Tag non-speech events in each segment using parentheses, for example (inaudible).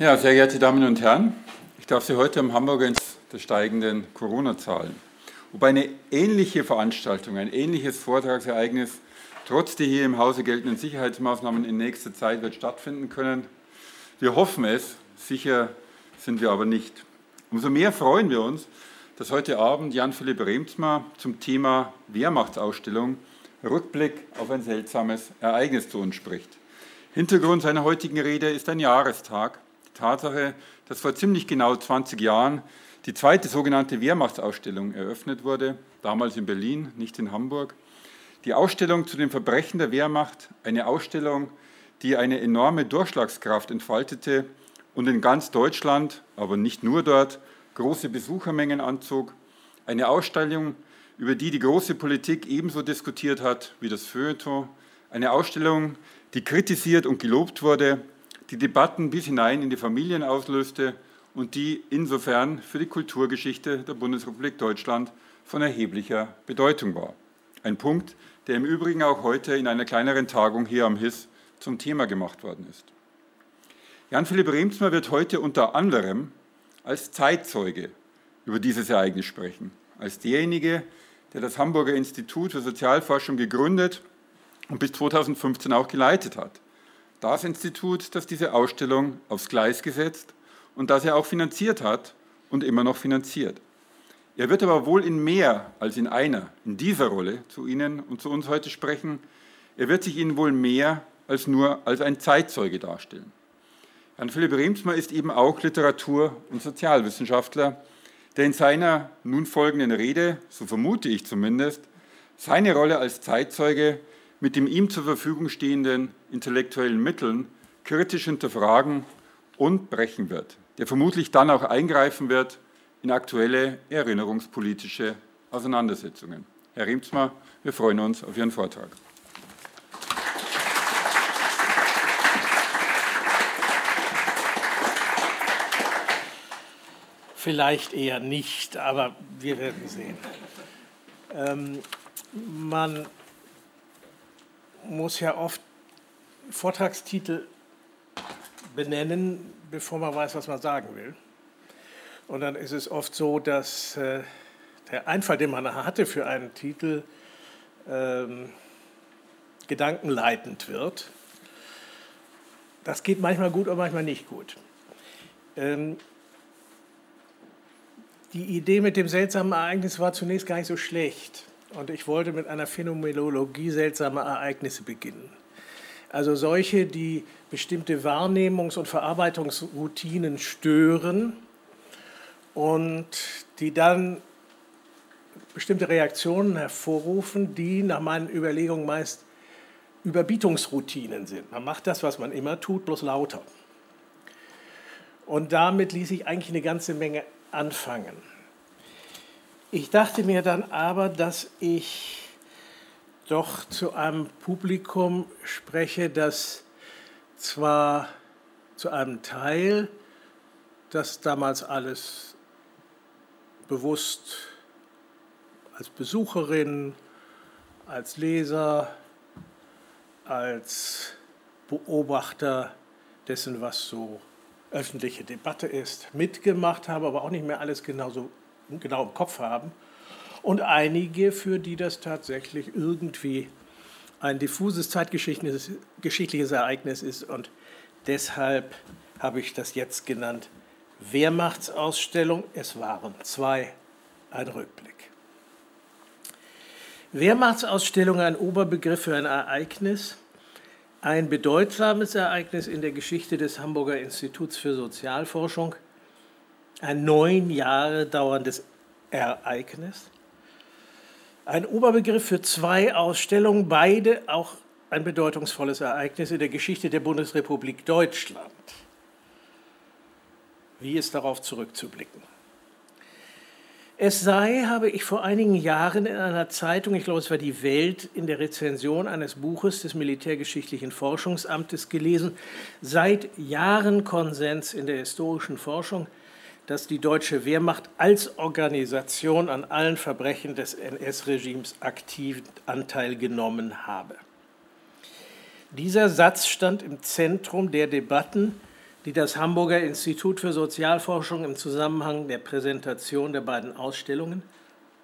Ja, sehr geehrte Damen und Herren, ich darf Sie heute am Hamburger ins der steigenden Corona-Zahlen. Ob eine ähnliche Veranstaltung, ein ähnliches Vortragsereignis trotz der hier im Hause geltenden Sicherheitsmaßnahmen in nächster Zeit wird stattfinden können. Wir hoffen es, sicher sind wir aber nicht. Umso mehr freuen wir uns, dass heute Abend Jan-Philipp Remsmar zum Thema Wehrmachtsausstellung Rückblick auf ein seltsames Ereignis zu uns spricht. Hintergrund seiner heutigen Rede ist ein Jahrestag, Tatsache, dass vor ziemlich genau 20 Jahren die zweite sogenannte Wehrmachtsausstellung eröffnet wurde, damals in Berlin, nicht in Hamburg. Die Ausstellung zu den Verbrechen der Wehrmacht, eine Ausstellung, die eine enorme Durchschlagskraft entfaltete und in ganz Deutschland, aber nicht nur dort, große Besuchermengen anzog. Eine Ausstellung, über die die große Politik ebenso diskutiert hat wie das Feuilleton. Eine Ausstellung, die kritisiert und gelobt wurde, die Debatten bis hinein in die Familien auslöste und die insofern für die Kulturgeschichte der Bundesrepublik Deutschland von erheblicher Bedeutung war. Ein Punkt, der im Übrigen auch heute in einer kleineren Tagung hier am HIS zum Thema gemacht worden ist. Jan-Philipp Remsmar wird heute unter anderem als Zeitzeuge über dieses Ereignis sprechen, als derjenige, der das Hamburger Institut für Sozialforschung gegründet und bis 2015 auch geleitet hat das Institut, das diese Ausstellung aufs Gleis gesetzt und das er auch finanziert hat und immer noch finanziert. Er wird aber wohl in mehr als in einer, in dieser Rolle zu Ihnen und zu uns heute sprechen. Er wird sich Ihnen wohl mehr als nur als ein Zeitzeuge darstellen. Jan Philipp Remsmar ist eben auch Literatur- und Sozialwissenschaftler, der in seiner nun folgenden Rede, so vermute ich zumindest, seine Rolle als Zeitzeuge mit dem ihm zur Verfügung stehenden intellektuellen Mitteln kritisch hinterfragen und brechen wird, der vermutlich dann auch eingreifen wird in aktuelle erinnerungspolitische Auseinandersetzungen. Herr Riemsmar, wir freuen uns auf Ihren Vortrag. Vielleicht eher nicht, aber wir werden sehen. Ähm, man muss ja oft Vortragstitel benennen, bevor man weiß, was man sagen will. Und dann ist es oft so, dass äh, der Einfall, den man hatte für einen Titel, ähm, gedankenleitend wird. Das geht manchmal gut und manchmal nicht gut. Ähm, die Idee mit dem seltsamen Ereignis war zunächst gar nicht so schlecht. Und ich wollte mit einer Phänomenologie seltsamer Ereignisse beginnen. Also solche, die bestimmte Wahrnehmungs- und Verarbeitungsroutinen stören und die dann bestimmte Reaktionen hervorrufen, die nach meinen Überlegungen meist Überbietungsroutinen sind. Man macht das, was man immer tut, bloß lauter. Und damit ließ ich eigentlich eine ganze Menge anfangen. Ich dachte mir dann aber, dass ich doch zu einem Publikum spreche, das zwar zu einem Teil das damals alles bewusst als Besucherin, als Leser, als Beobachter dessen, was so öffentliche Debatte ist, mitgemacht habe, aber auch nicht mehr alles genauso genau im Kopf haben. Und einige, für die das tatsächlich irgendwie ein diffuses zeitgeschichtliches Ereignis ist. Und deshalb habe ich das jetzt genannt Wehrmachtsausstellung. Es waren zwei, ein Rückblick. Wehrmachtsausstellung, ein Oberbegriff für ein Ereignis, ein bedeutsames Ereignis in der Geschichte des Hamburger Instituts für Sozialforschung, ein neun Jahre dauerndes Ereignis. Ein Oberbegriff für zwei Ausstellungen, beide auch ein bedeutungsvolles Ereignis in der Geschichte der Bundesrepublik Deutschland. Wie ist darauf zurückzublicken? Es sei, habe ich vor einigen Jahren in einer Zeitung, ich glaube es war die Welt, in der Rezension eines Buches des Militärgeschichtlichen Forschungsamtes gelesen, seit Jahren Konsens in der historischen Forschung, dass die deutsche Wehrmacht als Organisation an allen Verbrechen des NS-Regimes aktiv Anteil genommen habe. Dieser Satz stand im Zentrum der Debatten, die das Hamburger Institut für Sozialforschung im Zusammenhang der Präsentation der beiden Ausstellungen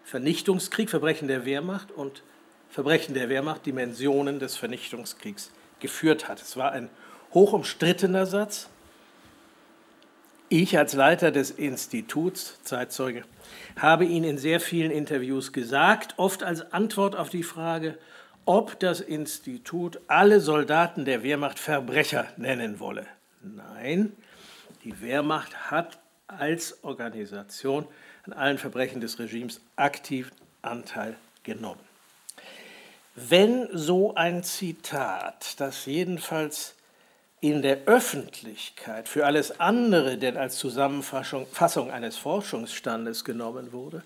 Vernichtungskrieg, Verbrechen der Wehrmacht und Verbrechen der Wehrmacht, Dimensionen des Vernichtungskriegs geführt hat. Es war ein hoch umstrittener Satz. Ich als Leiter des Instituts, Zeitzeuge, habe ihn in sehr vielen Interviews gesagt, oft als Antwort auf die Frage, ob das Institut alle Soldaten der Wehrmacht Verbrecher nennen wolle. Nein, die Wehrmacht hat als Organisation an allen Verbrechen des Regimes aktiv Anteil genommen. Wenn so ein Zitat, das jedenfalls in der Öffentlichkeit für alles andere denn als Zusammenfassung eines Forschungsstandes genommen wurde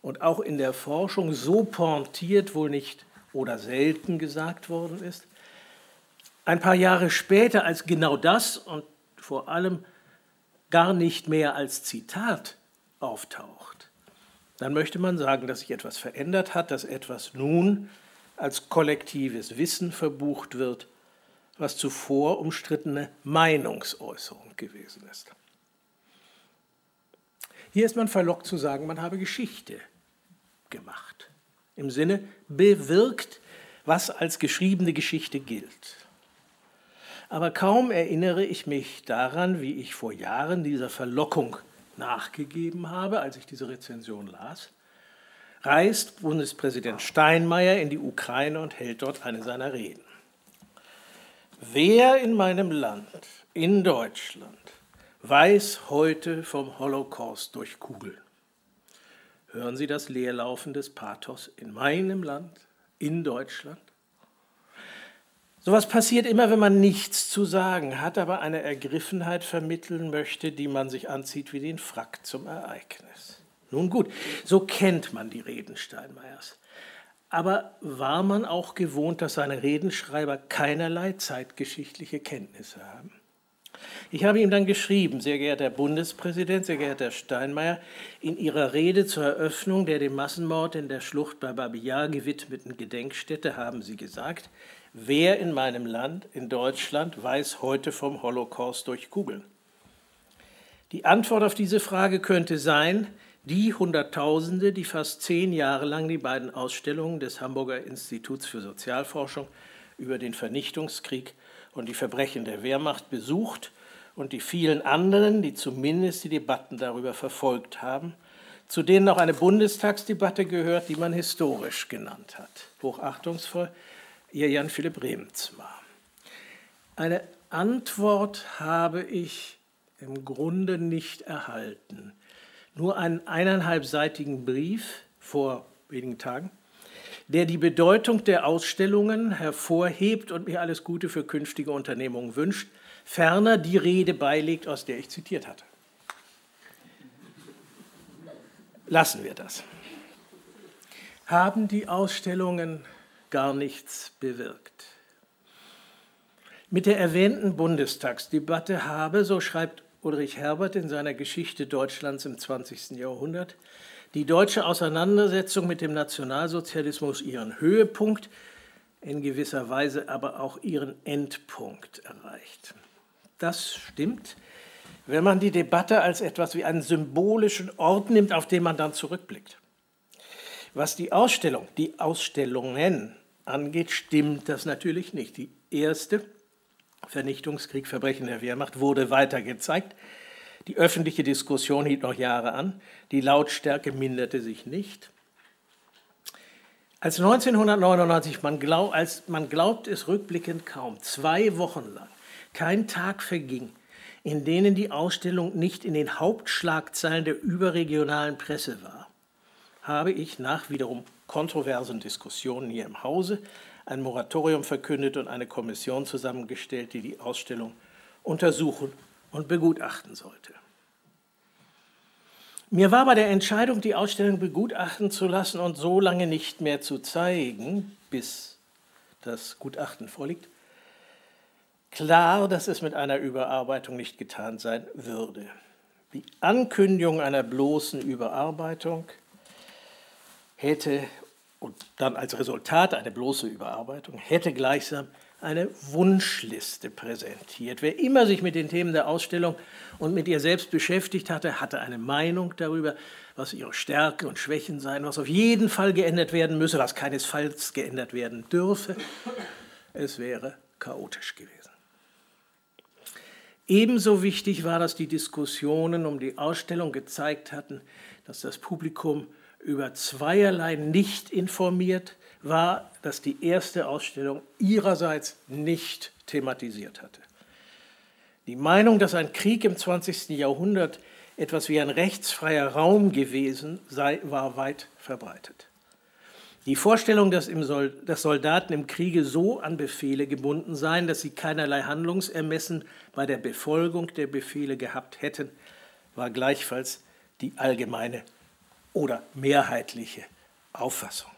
und auch in der Forschung so pointiert wohl nicht oder selten gesagt worden ist, ein paar Jahre später als genau das und vor allem gar nicht mehr als Zitat auftaucht, dann möchte man sagen, dass sich etwas verändert hat, dass etwas nun als kollektives Wissen verbucht wird, was zuvor umstrittene Meinungsäußerung gewesen ist. Hier ist man verlockt zu sagen, man habe Geschichte gemacht. Im Sinne bewirkt, was als geschriebene Geschichte gilt. Aber kaum erinnere ich mich daran, wie ich vor Jahren dieser Verlockung nachgegeben habe, als ich diese Rezension las, reist Bundespräsident Steinmeier in die Ukraine und hält dort eine seiner Reden. Wer in meinem Land, in Deutschland, weiß heute vom Holocaust durch Kugeln? Hören Sie das Leerlaufen des Pathos in meinem Land, in Deutschland? Sowas passiert immer, wenn man nichts zu sagen hat, aber eine Ergriffenheit vermitteln möchte, die man sich anzieht wie den Frack zum Ereignis. Nun gut, so kennt man die Reden Steinmeiers. Aber war man auch gewohnt, dass seine Redenschreiber keinerlei zeitgeschichtliche Kenntnisse haben? Ich habe ihm dann geschrieben, sehr geehrter Herr Bundespräsident, sehr geehrter Herr Steinmeier, in Ihrer Rede zur Eröffnung der dem Massenmord in der Schlucht bei Babi Yar gewidmeten Gedenkstätte haben Sie gesagt, Wer in meinem Land, in Deutschland, weiß heute vom Holocaust durch Kugeln? Die Antwort auf diese Frage könnte sein, die Hunderttausende, die fast zehn Jahre lang die beiden Ausstellungen des Hamburger Instituts für Sozialforschung über den Vernichtungskrieg und die Verbrechen der Wehrmacht besucht und die vielen anderen, die zumindest die Debatten darüber verfolgt haben, zu denen auch eine Bundestagsdebatte gehört, die man historisch genannt hat. Hochachtungsvoll ihr Jan Philipp Remzma. Eine Antwort habe ich im Grunde nicht erhalten. Nur einen eineinhalbseitigen Brief vor wenigen Tagen, der die Bedeutung der Ausstellungen hervorhebt und mir alles Gute für künftige Unternehmungen wünscht, ferner die Rede beilegt, aus der ich zitiert hatte. Lassen wir das. Haben die Ausstellungen gar nichts bewirkt. Mit der erwähnten Bundestagsdebatte habe, so schreibt Ulrich Herbert in seiner Geschichte Deutschlands im 20. Jahrhundert, die deutsche Auseinandersetzung mit dem Nationalsozialismus ihren Höhepunkt, in gewisser Weise aber auch ihren Endpunkt erreicht. Das stimmt, wenn man die Debatte als etwas wie einen symbolischen Ort nimmt, auf den man dann zurückblickt. Was die Ausstellung, die Ausstellungen angeht, stimmt das natürlich nicht. Die erste Vernichtungskrieg, Verbrechen der Wehrmacht wurde weiter gezeigt. Die öffentliche Diskussion hielt noch Jahre an. Die Lautstärke minderte sich nicht. Als 1999, man, glaub, als man glaubt es rückblickend kaum, zwei Wochen lang kein Tag verging, in denen die Ausstellung nicht in den Hauptschlagzeilen der überregionalen Presse war habe ich nach wiederum kontroversen Diskussionen hier im Hause ein Moratorium verkündet und eine Kommission zusammengestellt, die die Ausstellung untersuchen und begutachten sollte. Mir war bei der Entscheidung, die Ausstellung begutachten zu lassen und so lange nicht mehr zu zeigen, bis das Gutachten vorliegt, klar, dass es mit einer Überarbeitung nicht getan sein würde. Die Ankündigung einer bloßen Überarbeitung hätte, und dann als Resultat eine bloße Überarbeitung, hätte gleichsam eine Wunschliste präsentiert. Wer immer sich mit den Themen der Ausstellung und mit ihr selbst beschäftigt hatte, hatte eine Meinung darüber, was ihre Stärke und Schwächen seien, was auf jeden Fall geändert werden müsse, was keinesfalls geändert werden dürfe. Es wäre chaotisch gewesen. Ebenso wichtig war, dass die Diskussionen um die Ausstellung gezeigt hatten, dass das Publikum über zweierlei nicht informiert war, dass die erste Ausstellung ihrerseits nicht thematisiert hatte. Die Meinung, dass ein Krieg im 20. Jahrhundert etwas wie ein rechtsfreier Raum gewesen sei, war weit verbreitet. Die Vorstellung, dass, Sol dass, Soldaten im Kriege so an Befehle gebunden seien, dass sie keinerlei Handlungsermessen bei der Befolgung der Befehle gehabt hätten, war gleichfalls die allgemeine oder mehrheitliche Auffassung.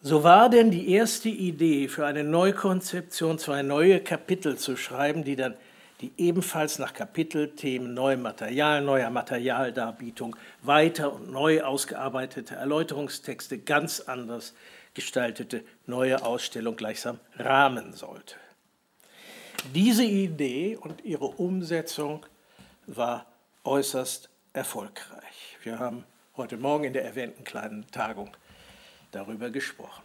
So war denn die erste Idee für eine Neukonzeption, zwei neue Kapitel zu schreiben, die dann die ebenfalls nach Kapitelthemen neuem Material, neuer Materialdarbietung, weiter und neu ausgearbeitete Erläuterungstexte ganz anders gestaltete neue Ausstellung gleichsam rahmen sollte. Diese Idee und ihre Umsetzung war äußerst erfolgreich. Wir haben heute Morgen in der erwähnten kleinen Tagung darüber gesprochen.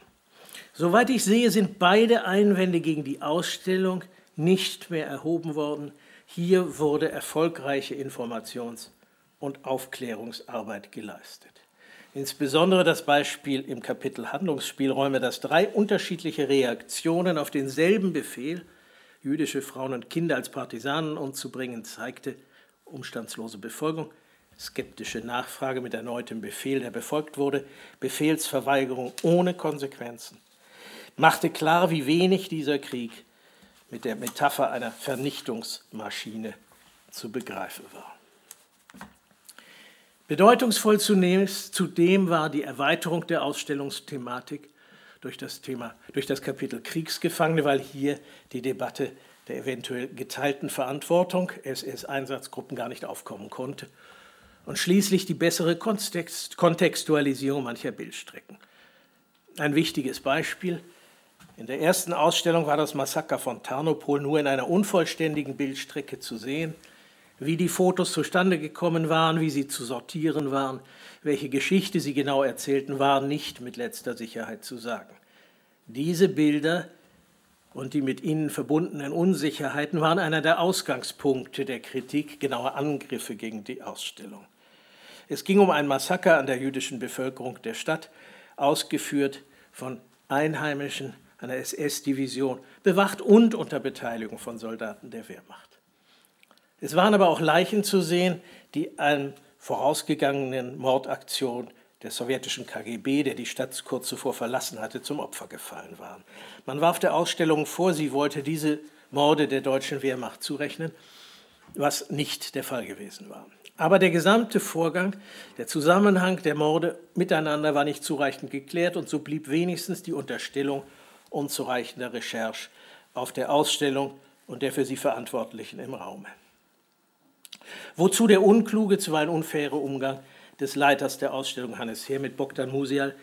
Soweit ich sehe, sind beide Einwände gegen die Ausstellung nicht mehr erhoben worden. Hier wurde erfolgreiche Informations- und Aufklärungsarbeit geleistet. Insbesondere das Beispiel im Kapitel Handlungsspielräume, das drei unterschiedliche Reaktionen auf denselben Befehl, jüdische Frauen und Kinder als Partisanen umzubringen, zeigte umstandslose Befolgung, skeptische Nachfrage mit erneutem Befehl, der befolgt wurde, Befehlsverweigerung ohne Konsequenzen, machte klar, wie wenig dieser Krieg mit der Metapher einer Vernichtungsmaschine zu begreifen war. Bedeutungsvoll zunächst zudem war die Erweiterung der Ausstellungsthematik durch das Thema, durch das Kapitel Kriegsgefangene, weil hier die Debatte der eventuell geteilten Verantwortung SS-Einsatzgruppen gar nicht aufkommen konnte und schließlich die bessere Kontext, Kontextualisierung mancher Bildstrecken. Ein wichtiges Beispiel in der ersten Ausstellung war das Massaker von Tarnopol nur in einer unvollständigen Bildstrecke zu sehen, wie die Fotos zustande gekommen waren, wie sie zu sortieren waren, welche Geschichte sie genau erzählten, war nicht mit letzter Sicherheit zu sagen. Diese Bilder und die mit ihnen verbundenen Unsicherheiten waren einer der Ausgangspunkte der Kritik, genauer Angriffe gegen die Ausstellung. Es ging um ein Massaker an der jüdischen Bevölkerung der Stadt, ausgeführt von Einheimischen einer SS-Division, bewacht und unter Beteiligung von Soldaten der Wehrmacht. Es waren aber auch Leichen zu sehen, die einem vorausgegangenen Mordaktion der sowjetischen KGB, der die Stadt kurz zuvor verlassen hatte, zum Opfer gefallen waren. Man warf der Ausstellung vor, sie wollte diese Morde der deutschen Wehrmacht zurechnen, was nicht der Fall gewesen war. Aber der gesamte Vorgang, der Zusammenhang der Morde miteinander war nicht zureichend geklärt und so blieb wenigstens die Unterstellung unzureichender Recherche auf der Ausstellung und der für sie Verantwortlichen im Raume. Wozu der unkluge, zuweilen unfaire Umgang des Leiters der Ausstellung Hannes Heer mit Bogdan Musial,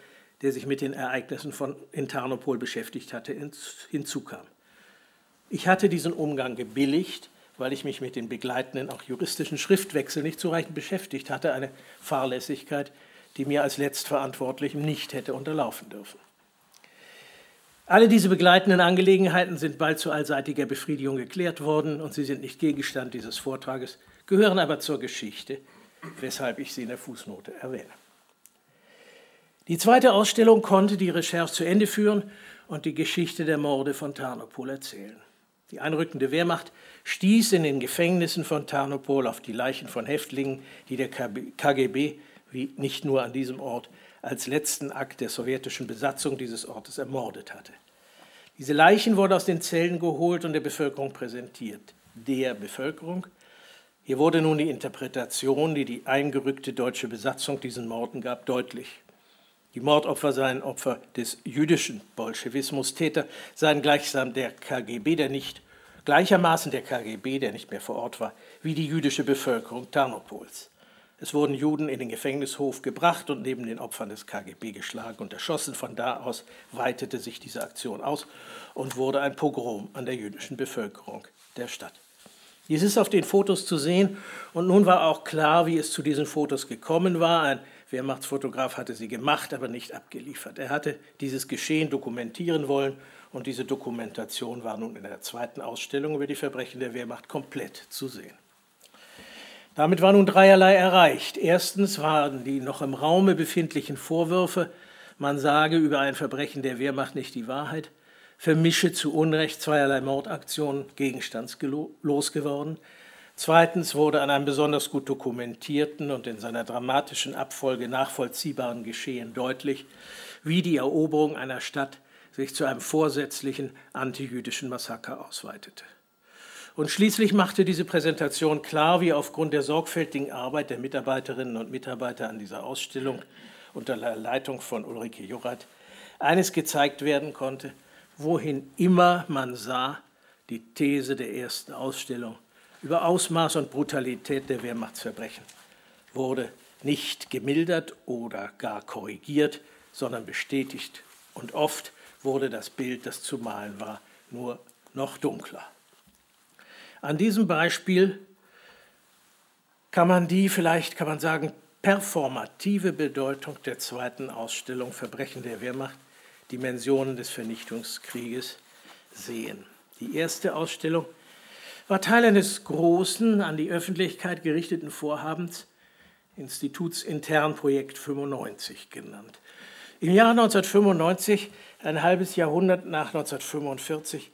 der sich mit den Ereignissen von Tarnopol beschäftigt hatte, hinzukam. Ich hatte diesen Umgang gebilligt, weil ich mich mit den begleitenden, auch juristischen Schriftwechsel nicht zureichend beschäftigt hatte, eine Fahrlässigkeit, die mir als Letztverantwortlichem nicht hätte unterlaufen dürfen. Alle diese begleitenden Angelegenheiten sind bald zu allseitiger Befriedigung geklärt worden und sie sind nicht Gegenstand dieses Vortrages, gehören aber zur Geschichte, weshalb ich sie in der Fußnote erwähne. Die zweite Ausstellung konnte die Recherche zu Ende führen und die Geschichte der Morde von Tarnopol erzählen. Die einrückende Wehrmacht stieß in den Gefängnissen von Tarnopol auf die Leichen von Häftlingen, die der KGB, wie nicht nur an diesem Ort, als letzten Akt der sowjetischen Besatzung dieses Ortes ermordet hatte. Diese Leichen wurden aus den Zellen geholt und der Bevölkerung präsentiert. Der Bevölkerung. Hier wurde nun die Interpretation, die die eingerückte deutsche Besatzung diesen Morden gab, deutlich. Die Mordopfer seien Opfer des jüdischen Bolschewismus, Täter seien gleichsam der KGB, der nicht gleichermaßen der KGB, der nicht mehr vor Ort war, wie die jüdische Bevölkerung Tarnopols. Es wurden Juden in den Gefängnishof gebracht und neben den Opfern des KGB geschlagen und erschossen. Von da aus weitete sich diese Aktion aus und wurde ein Pogrom an der jüdischen Bevölkerung der Stadt. Dies ist auf den Fotos zu sehen und nun war auch klar, wie es zu diesen Fotos gekommen war. Ein Wehrmachtsfotograf hatte sie gemacht, aber nicht abgeliefert. Er hatte dieses Geschehen dokumentieren wollen und diese Dokumentation war nun in der zweiten Ausstellung über die Verbrechen der Wehrmacht komplett zu sehen. Damit war nun dreierlei erreicht. Erstens waren die noch im Raume befindlichen Vorwürfe, man sage über ein Verbrechen der Wehrmacht nicht die Wahrheit, vermische zu Unrecht zweierlei Mordaktionen gegenstandslos geworden. Zweitens wurde an einem besonders gut dokumentierten und in seiner dramatischen Abfolge nachvollziehbaren Geschehen deutlich, wie die Eroberung einer Stadt sich zu einem vorsätzlichen antijüdischen Massaker ausweitete. Und schließlich machte diese Präsentation klar, wie aufgrund der sorgfältigen Arbeit der Mitarbeiterinnen und Mitarbeiter an dieser Ausstellung unter der Leitung von Ulrike Jorath eines gezeigt werden konnte, wohin immer man sah, die These der ersten Ausstellung über Ausmaß und Brutalität der Wehrmachtsverbrechen wurde nicht gemildert oder gar korrigiert, sondern bestätigt und oft wurde das Bild, das zu malen war, nur noch dunkler. An diesem Beispiel kann man die, vielleicht kann man sagen, performative Bedeutung der zweiten Ausstellung Verbrechen der Wehrmacht, Dimensionen des Vernichtungskrieges sehen. Die erste Ausstellung war Teil eines großen, an die Öffentlichkeit gerichteten Vorhabens, Institutsintern Projekt 95 genannt. Im Jahr 1995, ein halbes Jahrhundert nach 1945,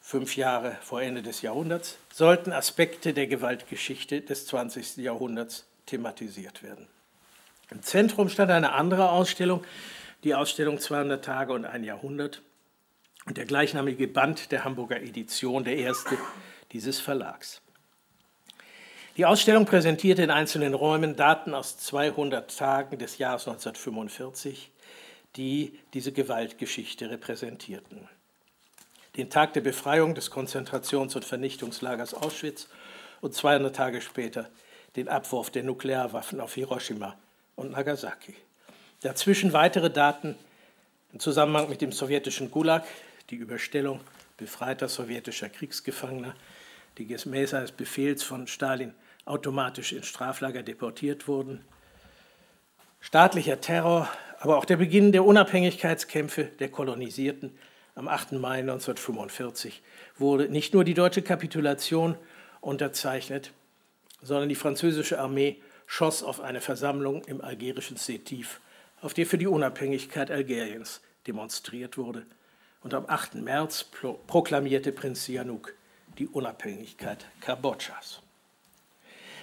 fünf Jahre vor Ende des Jahrhunderts, sollten Aspekte der Gewaltgeschichte des 20. Jahrhunderts thematisiert werden. Im Zentrum stand eine andere Ausstellung, die Ausstellung 200 Tage und ein Jahrhundert und der gleichnamige Band der Hamburger Edition, der erste dieses Verlags. Die Ausstellung präsentierte in einzelnen Räumen Daten aus 200 Tagen des Jahres 1945, die diese Gewaltgeschichte repräsentierten den Tag der Befreiung des Konzentrations- und Vernichtungslagers Auschwitz und 200 Tage später den Abwurf der Nuklearwaffen auf Hiroshima und Nagasaki. Dazwischen weitere Daten im Zusammenhang mit dem sowjetischen Gulag, die Überstellung befreiter sowjetischer Kriegsgefangener, die gemäß eines Befehls von Stalin automatisch ins Straflager deportiert wurden, staatlicher Terror, aber auch der Beginn der Unabhängigkeitskämpfe der Kolonisierten am 8. Mai 1945 wurde nicht nur die deutsche Kapitulation unterzeichnet, sondern die französische Armee schoss auf eine Versammlung im algerischen Sétif, auf der für die Unabhängigkeit Algeriens demonstriert wurde. Und am 8. März proklamierte Prinz Sihanouk die Unabhängigkeit Kambodschas.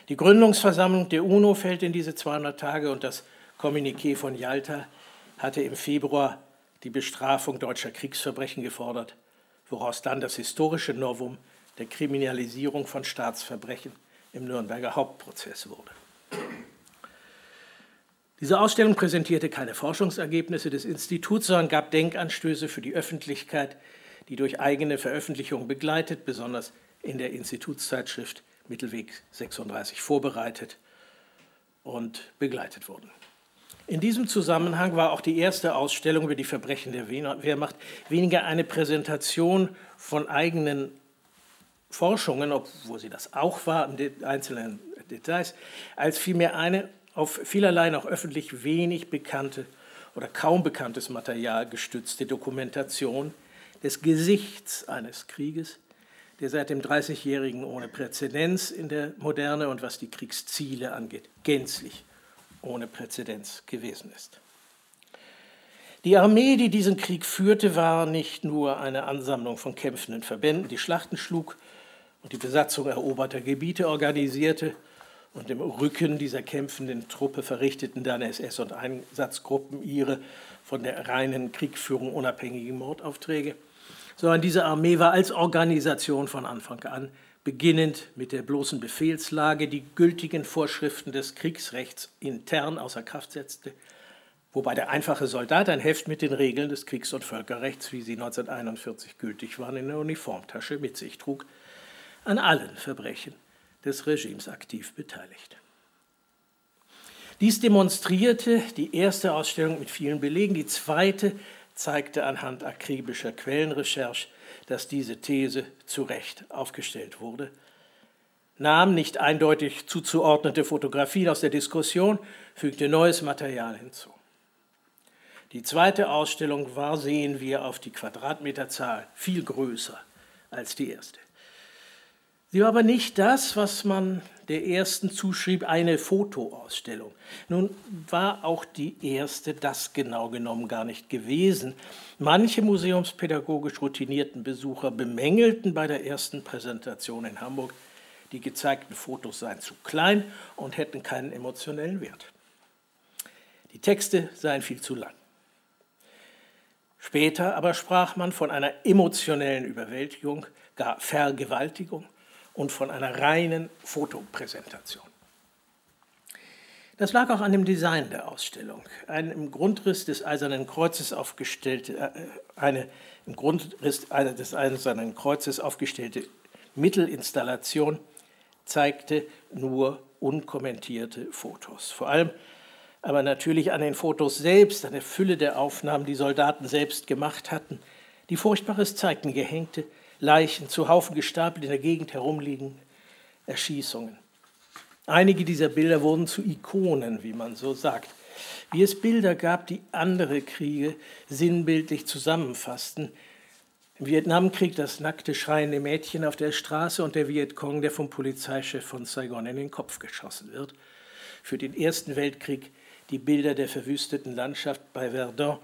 Die Gründungsversammlung der UNO fällt in diese 200 Tage und das Kommuniqué von Yalta hatte im Februar die Bestrafung deutscher Kriegsverbrechen gefordert, woraus dann das historische Novum der Kriminalisierung von Staatsverbrechen im Nürnberger Hauptprozess wurde. Diese Ausstellung präsentierte keine Forschungsergebnisse des Instituts, sondern gab Denkanstöße für die Öffentlichkeit, die durch eigene Veröffentlichungen begleitet, besonders in der Institutszeitschrift Mittelweg 36 vorbereitet und begleitet wurden. In diesem Zusammenhang war auch die erste Ausstellung über die Verbrechen der Wehrmacht weniger eine Präsentation von eigenen Forschungen, obwohl sie das auch war in einzelnen Details, als vielmehr eine auf vielerlei noch öffentlich wenig bekannte oder kaum bekanntes Material gestützte Dokumentation des Gesichts eines Krieges, der seit dem Dreißigjährigen ohne Präzedenz in der Moderne und was die Kriegsziele angeht, gänzlich ohne Präzedenz gewesen ist. Die Armee, die diesen Krieg führte, war nicht nur eine Ansammlung von kämpfenden Verbänden, die Schlachten schlug und die Besatzung eroberter Gebiete organisierte, und im Rücken dieser kämpfenden Truppe verrichteten dann SS und Einsatzgruppen ihre von der reinen Kriegführung unabhängigen Mordaufträge, sondern diese Armee war als Organisation von Anfang an beginnend mit der bloßen Befehlslage, die gültigen Vorschriften des Kriegsrechts intern außer Kraft setzte, wobei der einfache Soldat ein Heft mit den Regeln des Kriegs- und Völkerrechts, wie sie 1941 gültig waren, in der Uniformtasche mit sich trug, an allen Verbrechen des Regimes aktiv beteiligt. Dies demonstrierte die erste Ausstellung mit vielen Belegen. Die zweite zeigte anhand akribischer Quellenrecherche, dass diese These zu Recht aufgestellt wurde, nahm nicht eindeutig zuzuordnete Fotografien aus der Diskussion, fügte neues Material hinzu. Die zweite Ausstellung war, sehen wir auf die Quadratmeterzahl, viel größer als die erste. Sie war aber nicht das, was man der ersten zuschrieb, eine Fotoausstellung. Nun war auch die erste das genau genommen gar nicht gewesen. Manche museumspädagogisch routinierten Besucher bemängelten bei der ersten Präsentation in Hamburg, die gezeigten Fotos seien zu klein und hätten keinen emotionellen Wert. Die Texte seien viel zu lang. Später aber sprach man von einer emotionellen Überwältigung, gar Vergewaltigung und von einer reinen Fotopräsentation. Das lag auch an dem Design der Ausstellung. Eine im Grundriss des Eisernen Kreuzes aufgestellte, äh, eine im Grundriss des Eisernen Kreuzes aufgestellte Mittelinstallation zeigte nur unkommentierte Fotos. Vor allem aber natürlich an den Fotos selbst, an der Fülle der Aufnahmen, die Soldaten selbst gemacht hatten, die Furchtbares zeigten gehängte, Leichen zu Haufen gestapelt in der Gegend herumliegen, Erschießungen. Einige dieser Bilder wurden zu Ikonen, wie man so sagt. Wie es Bilder gab, die andere Kriege sinnbildlich zusammenfassten. Im Vietnamkrieg das nackte schreiende Mädchen auf der Straße und der Vietcong, der vom Polizeichef von Saigon in den Kopf geschossen wird. Für den Ersten Weltkrieg die Bilder der verwüsteten Landschaft bei Verdun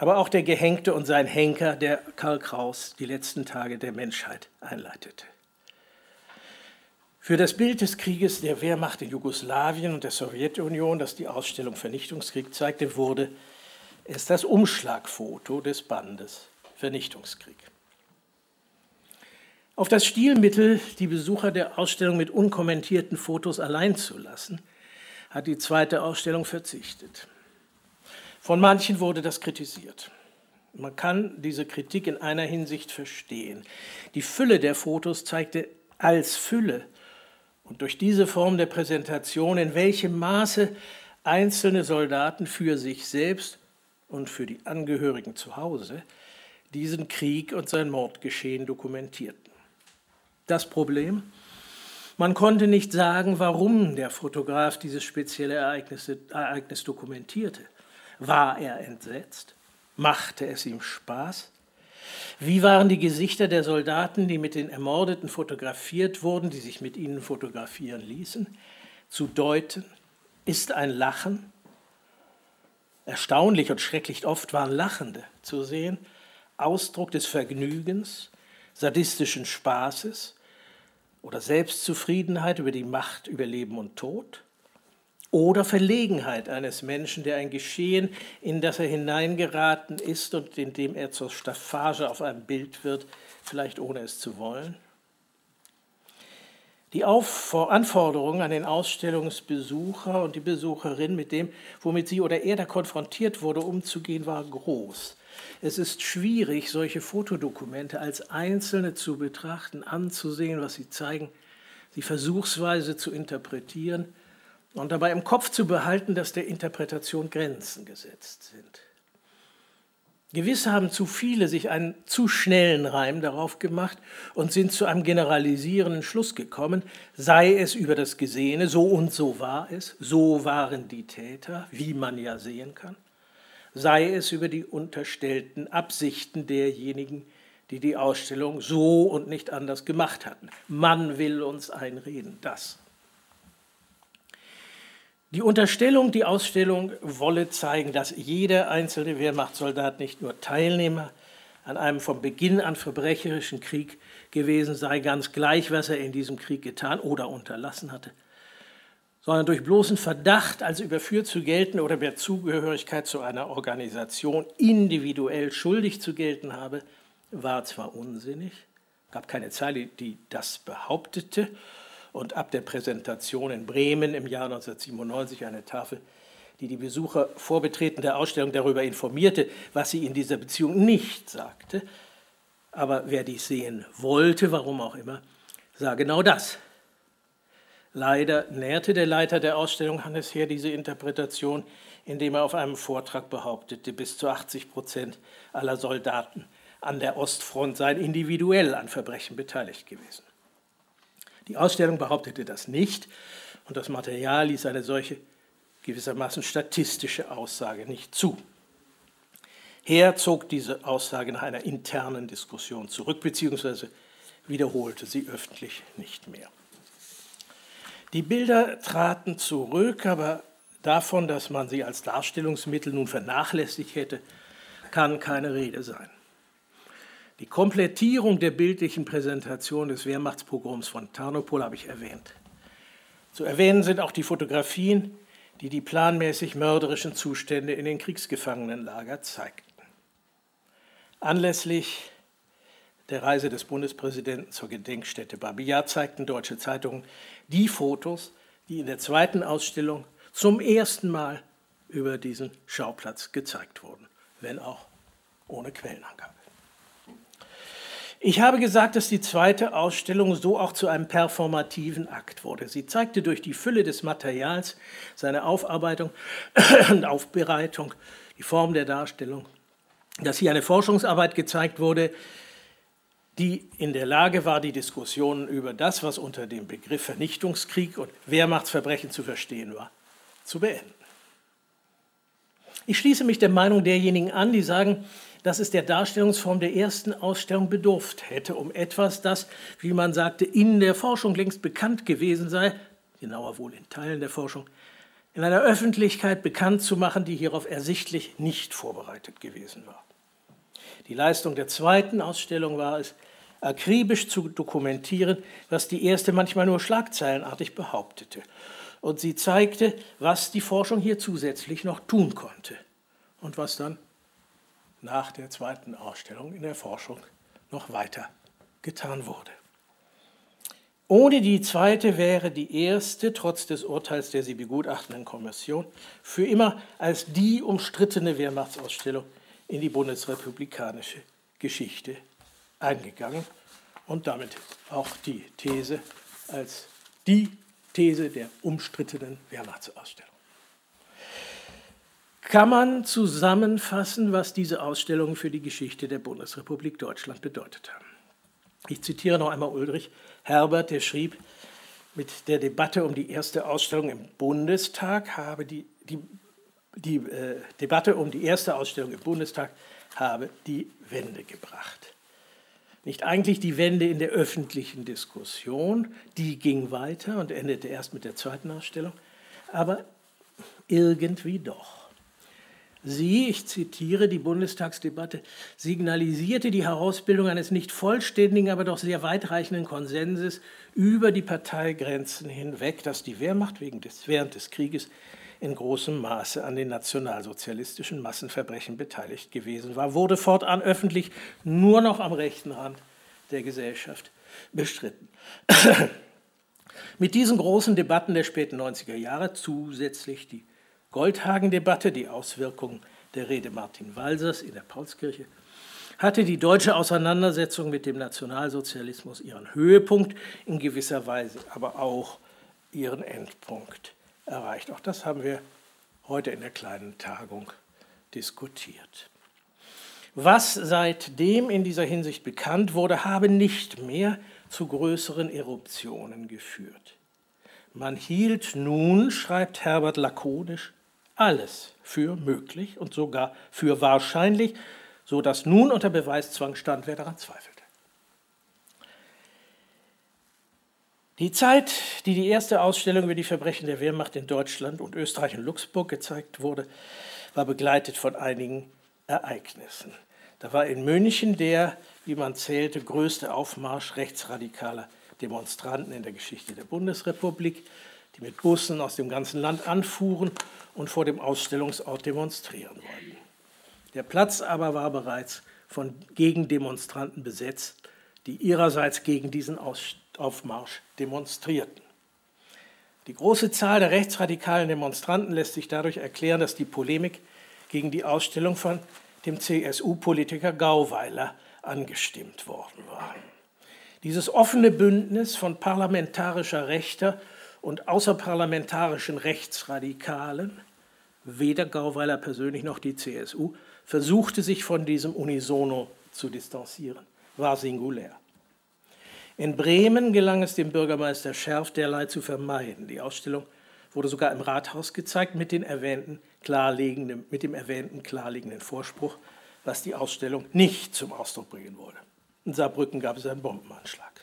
aber auch der Gehängte und sein Henker, der Karl Kraus, die letzten Tage der Menschheit einleitete. Für das Bild des Krieges der Wehrmacht in Jugoslawien und der Sowjetunion, das die Ausstellung Vernichtungskrieg zeigte, wurde es das Umschlagfoto des Bandes Vernichtungskrieg. Auf das Stilmittel, die Besucher der Ausstellung mit unkommentierten Fotos allein zu lassen, hat die zweite Ausstellung verzichtet. Von manchen wurde das kritisiert. Man kann diese Kritik in einer Hinsicht verstehen. Die Fülle der Fotos zeigte als Fülle und durch diese Form der Präsentation, in welchem Maße einzelne Soldaten für sich selbst und für die Angehörigen zu Hause diesen Krieg und sein Mordgeschehen dokumentierten. Das Problem, man konnte nicht sagen, warum der Fotograf dieses spezielle Ereignis, dokumentierte. War er entsetzt? Machte es ihm Spaß? Wie waren die Gesichter der Soldaten, die mit den Ermordeten fotografiert wurden, die sich mit ihnen fotografieren ließen? Zu deuten ist ein Lachen. Erstaunlich und schrecklich oft waren Lachende zu sehen, Ausdruck des Vergnügens, sadistischen Spaßes oder Selbstzufriedenheit über die Macht über Leben und Tod oder Verlegenheit eines Menschen, der ein Geschehen, in das er hineingeraten ist und in dem er zur Staffage auf einem Bild wird, vielleicht ohne es zu wollen. Die Auf Anforderung an den Ausstellungsbesucher und die Besucherin, mit dem, womit sie oder er da konfrontiert wurde, umzugehen, war groß. Es ist schwierig, solche Fotodokumente als einzelne zu betrachten, anzusehen, was sie zeigen, sie versuchsweise zu interpretieren und dabei im Kopf zu behalten, dass der Interpretation Grenzen gesetzt sind. Gewiss haben zu viele sich einen zu schnellen Reim darauf gemacht und sind zu einem generalisierenden Schluss gekommen, sei es über das Gesehene, so und so war es, so waren die Täter, wie man ja sehen kann, sei es über die unterstellten Absichten derjenigen, die die Ausstellung so und nicht anders gemacht hatten. Man will uns einreden, das die Unterstellung, die Ausstellung wolle zeigen, dass jeder einzelne Wehrmachtssoldat nicht nur Teilnehmer an einem von Beginn an verbrecherischen Krieg gewesen sei, ganz gleich, was er in diesem Krieg getan oder unterlassen hatte, sondern durch bloßen Verdacht als überführt zu gelten oder per Zugehörigkeit zu einer Organisation individuell schuldig zu gelten habe, war zwar unsinnig, gab keine Zeile, die das behauptete, und ab der Präsentation in Bremen im Jahr 1997 eine Tafel, die die Besucher vor Betreten der Ausstellung darüber informierte, was sie in dieser Beziehung nicht sagte. Aber wer dies sehen wollte, warum auch immer, sah genau das. Leider nährte der Leiter der Ausstellung Hannes Heer diese Interpretation, indem er auf einem Vortrag behauptete, bis zu 80 Prozent aller Soldaten an der Ostfront seien individuell an Verbrechen beteiligt gewesen. Die Ausstellung behauptete das nicht und das Material ließ eine solche gewissermaßen statistische Aussage nicht zu. Heer zog diese Aussage nach einer internen Diskussion zurück, beziehungsweise wiederholte sie öffentlich nicht mehr. Die Bilder traten zurück, aber davon, dass man sie als Darstellungsmittel nun vernachlässigt hätte, kann keine Rede sein. Die Komplettierung der bildlichen Präsentation des Wehrmachtspogroms von Tarnopol habe ich erwähnt. Zu erwähnen sind auch die Fotografien, die die planmäßig mörderischen Zustände in den Kriegsgefangenenlager zeigten. Anlässlich der Reise des Bundespräsidenten zur Gedenkstätte Babi Yar zeigten deutsche Zeitungen die Fotos, die in der zweiten Ausstellung zum ersten Mal über diesen Schauplatz gezeigt wurden, wenn auch ohne Quellenangabe. Ich habe gesagt, dass die zweite Ausstellung so auch zu einem performativen Akt wurde. Sie zeigte durch die Fülle des Materials, seine Aufarbeitung (coughs) und Aufbereitung, die Form der Darstellung, dass hier eine Forschungsarbeit gezeigt wurde, die in der Lage war, die Diskussionen über das, was unter dem Begriff Vernichtungskrieg und Wehrmachtsverbrechen zu verstehen war, zu beenden. Ich schließe mich der Meinung derjenigen an, die sagen, dass es der Darstellungsform der ersten Ausstellung bedurft hätte, um etwas, das, wie man sagte, in der Forschung längst bekannt gewesen sei, genauer wohl in Teilen der Forschung, in einer Öffentlichkeit bekannt zu machen, die hierauf ersichtlich nicht vorbereitet gewesen war. Die Leistung der zweiten Ausstellung war es, akribisch zu dokumentieren, was die erste manchmal nur schlagzeilenartig behauptete. Und sie zeigte, was die Forschung hier zusätzlich noch tun konnte und was dann nach der zweiten Ausstellung in der Forschung noch weiter getan wurde. Ohne die zweite wäre die erste, trotz des Urteils der sie begutachtenden Kommission, für immer als die umstrittene Wehrmachtsausstellung in die bundesrepublikanische Geschichte eingegangen und damit auch die These als die These der umstrittenen Wehrmachtsausstellung. Kann man zusammenfassen, was diese Ausstellungen für die Geschichte der Bundesrepublik Deutschland bedeutet haben? Ich zitiere noch einmal Ulrich Herbert, der schrieb, mit der Debatte um die erste Ausstellung im Bundestag habe die, die, die äh, Debatte um die erste Ausstellung im Bundestag habe die Wende gebracht. Nicht eigentlich die Wende in der öffentlichen Diskussion, die ging weiter und endete erst mit der zweiten Ausstellung, aber irgendwie doch. Sie, ich zitiere die Bundestagsdebatte, signalisierte die Herausbildung eines nicht vollständigen, aber doch sehr weitreichenden Konsenses über die Parteigrenzen hinweg, dass die Wehrmacht des, während des Krieges in großem Maße an den nationalsozialistischen Massenverbrechen beteiligt gewesen war, wurde fortan öffentlich nur noch am rechten Rand der Gesellschaft bestritten. (coughs) Mit diesen großen Debatten der späten 90er Jahre, zusätzlich die Goldhagen-Debatte, die Auswirkungen der Rede Martin Walsers in der Paulskirche, hatte die deutsche Auseinandersetzung mit dem Nationalsozialismus ihren Höhepunkt, in gewisser Weise aber auch ihren Endpunkt erreicht. Auch das haben wir heute in der kleinen Tagung diskutiert. Was seitdem in dieser Hinsicht bekannt wurde, habe nicht mehr zu größeren Eruptionen geführt. Man hielt nun, schreibt Herbert lakonisch, alles für möglich und sogar für wahrscheinlich, so dass nun unter Beweiszwang stand, wer daran zweifelte. Die Zeit, die die erste Ausstellung über die Verbrechen der Wehrmacht in Deutschland und Österreich und Luxemburg gezeigt wurde, war begleitet von einigen Ereignissen. Da war in München der, wie man zählte, größte Aufmarsch rechtsradikaler Demonstranten in der Geschichte der Bundesrepublik, die mit Bussen aus dem ganzen Land anfuhren und vor dem Ausstellungsort demonstrieren wollten. Der Platz aber war bereits von Gegendemonstranten besetzt, die ihrerseits gegen diesen Aufmarsch demonstrierten. Die große Zahl der rechtsradikalen Demonstranten lässt sich dadurch erklären, dass die Polemik gegen die Ausstellung von dem CSU-Politiker Gauweiler angestimmt worden war. Dieses offene Bündnis von parlamentarischer Rechter und außerparlamentarischen Rechtsradikalen, weder Gauweiler persönlich noch die CSU, versuchte sich von diesem Unisono zu distanzieren, war singulär. In Bremen gelang es dem Bürgermeister Scherf derlei zu vermeiden. Die Ausstellung wurde sogar im Rathaus gezeigt mit, den erwähnten klarlegenden, mit dem erwähnten klarliegenden Vorspruch, was die Ausstellung nicht zum Ausdruck bringen wollte. In Saarbrücken gab es einen Bombenanschlag.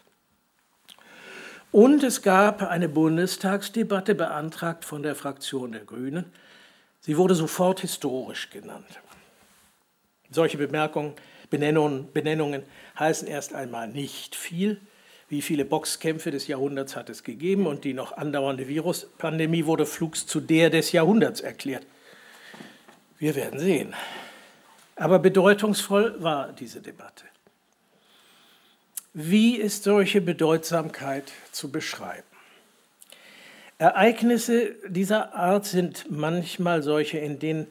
Und es gab eine Bundestagsdebatte, beantragt von der Fraktion der Grünen. Sie wurde sofort historisch genannt. Solche Bemerkungen, Benennungen, Benennungen heißen erst einmal nicht viel. Wie viele Boxkämpfe des Jahrhunderts hat es gegeben und die noch andauernde Viruspandemie wurde flugs zu der des Jahrhunderts erklärt. Wir werden sehen. Aber bedeutungsvoll war diese Debatte. Wie ist solche Bedeutsamkeit zu beschreiben? Ereignisse dieser Art sind manchmal solche, in denen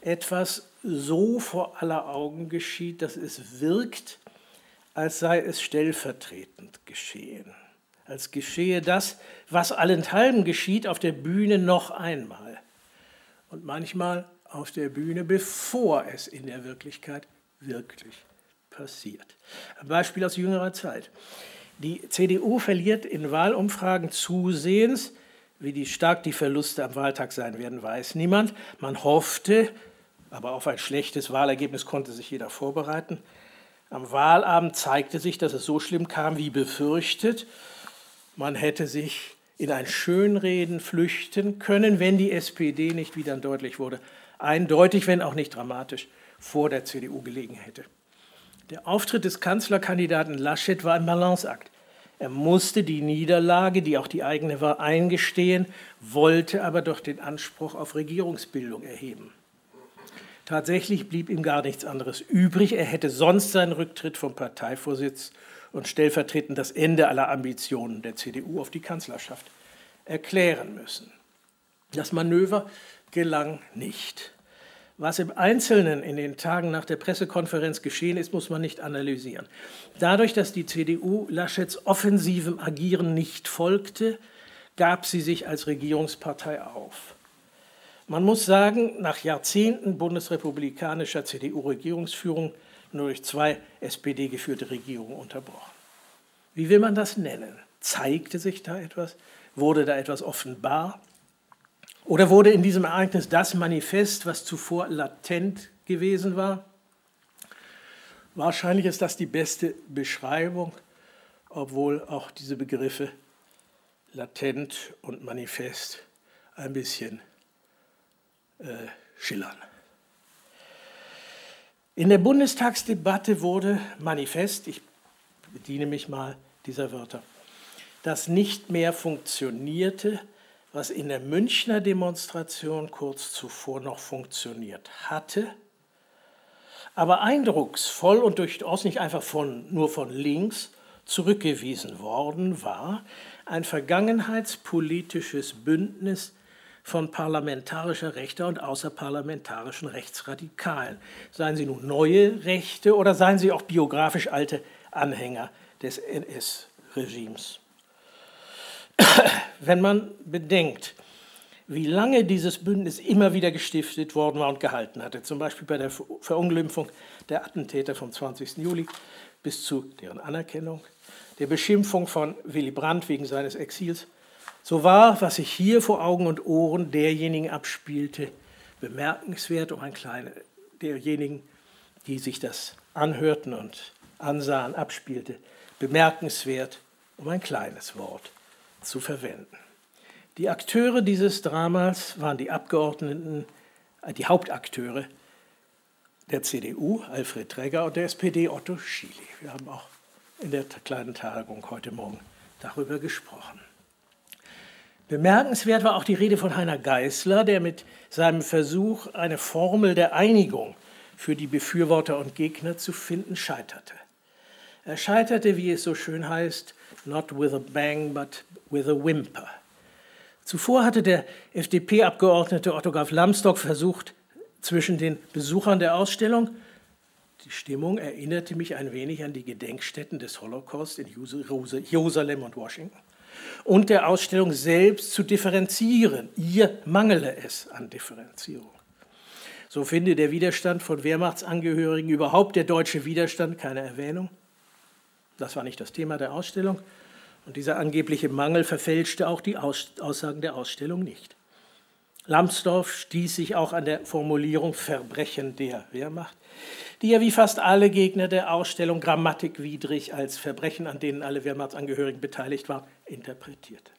etwas so vor aller Augen geschieht, dass es wirkt, als sei es stellvertretend geschehen, als geschehe das, was allenthalben geschieht, auf der Bühne noch einmal und manchmal auf der Bühne, bevor es in der Wirklichkeit wirklich passiert. Ein Beispiel aus jüngerer Zeit. Die CDU verliert in Wahlumfragen zusehends, wie die stark die Verluste am Wahltag sein werden, weiß niemand. Man hoffte, aber auf ein schlechtes Wahlergebnis konnte sich jeder vorbereiten. Am Wahlabend zeigte sich, dass es so schlimm kam wie befürchtet. Man hätte sich in ein Schönreden flüchten können, wenn die SPD nicht, wie dann deutlich wurde, eindeutig, wenn auch nicht dramatisch, vor der CDU gelegen hätte. Der Auftritt des Kanzlerkandidaten Laschet war ein Balanceakt. Er musste die Niederlage, die auch die eigene war, eingestehen, wollte aber doch den Anspruch auf Regierungsbildung erheben. Tatsächlich blieb ihm gar nichts anderes übrig. Er hätte sonst seinen Rücktritt vom Parteivorsitz und stellvertretend das Ende aller Ambitionen der CDU auf die Kanzlerschaft erklären müssen. Das Manöver gelang nicht. Was im Einzelnen in den Tagen nach der Pressekonferenz geschehen ist, muss man nicht analysieren. Dadurch, dass die CDU Laschets offensivem Agieren nicht folgte, gab sie sich als Regierungspartei auf. Man muss sagen, nach Jahrzehnten bundesrepublikanischer CDU-Regierungsführung nur durch zwei SPD-geführte Regierungen unterbrochen. Wie will man das nennen? Zeigte sich da etwas? Wurde da etwas offenbar? Oder wurde in diesem Ereignis das manifest, was zuvor latent gewesen war? Wahrscheinlich ist das die beste Beschreibung, obwohl auch diese Begriffe latent und manifest ein bisschen äh, schillern. In der Bundestagsdebatte wurde manifest, ich bediene mich mal dieser Wörter, das nicht mehr funktionierte, was in der Münchner Demonstration kurz zuvor noch funktioniert hatte, aber eindrucksvoll und durchaus nicht einfach von, nur von links zurückgewiesen worden war, ein vergangenheitspolitisches Bündnis von parlamentarischer Rechter und außerparlamentarischen Rechtsradikalen. Seien sie nun neue Rechte oder seien sie auch biografisch alte Anhänger des NS-Regimes. Wenn man bedenkt, wie lange dieses Bündnis immer wieder gestiftet worden war und gehalten hatte, zum Beispiel bei der Verunglimpfung der Attentäter vom 20. Juli bis zu deren Anerkennung, der Beschimpfung von Willy Brandt wegen seines Exils, so war, was sich hier vor Augen und Ohren derjenigen abspielte, bemerkenswert, um ein kleines, derjenigen, die sich das anhörten und ansahen, abspielte, bemerkenswert, um ein kleines Wort zu verwenden. Die Akteure dieses Dramas waren die Abgeordneten, äh, die Hauptakteure der CDU, Alfred Träger, und der SPD, Otto Schily. Wir haben auch in der kleinen Tagung heute Morgen darüber gesprochen. Bemerkenswert war auch die Rede von Heiner Geißler, der mit seinem Versuch, eine Formel der Einigung für die Befürworter und Gegner zu finden, scheiterte. Er scheiterte, wie es so schön heißt, not with a bang, but with a whimper. Zuvor hatte der FDP-Abgeordnete Otto Graf Lambsdorff versucht, zwischen den Besuchern der Ausstellung, die Stimmung erinnerte mich ein wenig an die Gedenkstätten des Holocaust in Jerusalem und Washington, und der Ausstellung selbst zu differenzieren. Ihr mangele es an Differenzierung. So finde der Widerstand von Wehrmachtsangehörigen, überhaupt der deutsche Widerstand, keine Erwähnung. Das war nicht das Thema der Ausstellung. Und dieser angebliche Mangel verfälschte auch die Aussagen der Ausstellung nicht. Lambsdorff stieß sich auch an der Formulierung Verbrechen der Wehrmacht, die er wie fast alle Gegner der Ausstellung grammatikwidrig als Verbrechen, an denen alle Wehrmachtsangehörigen beteiligt waren, interpretierte.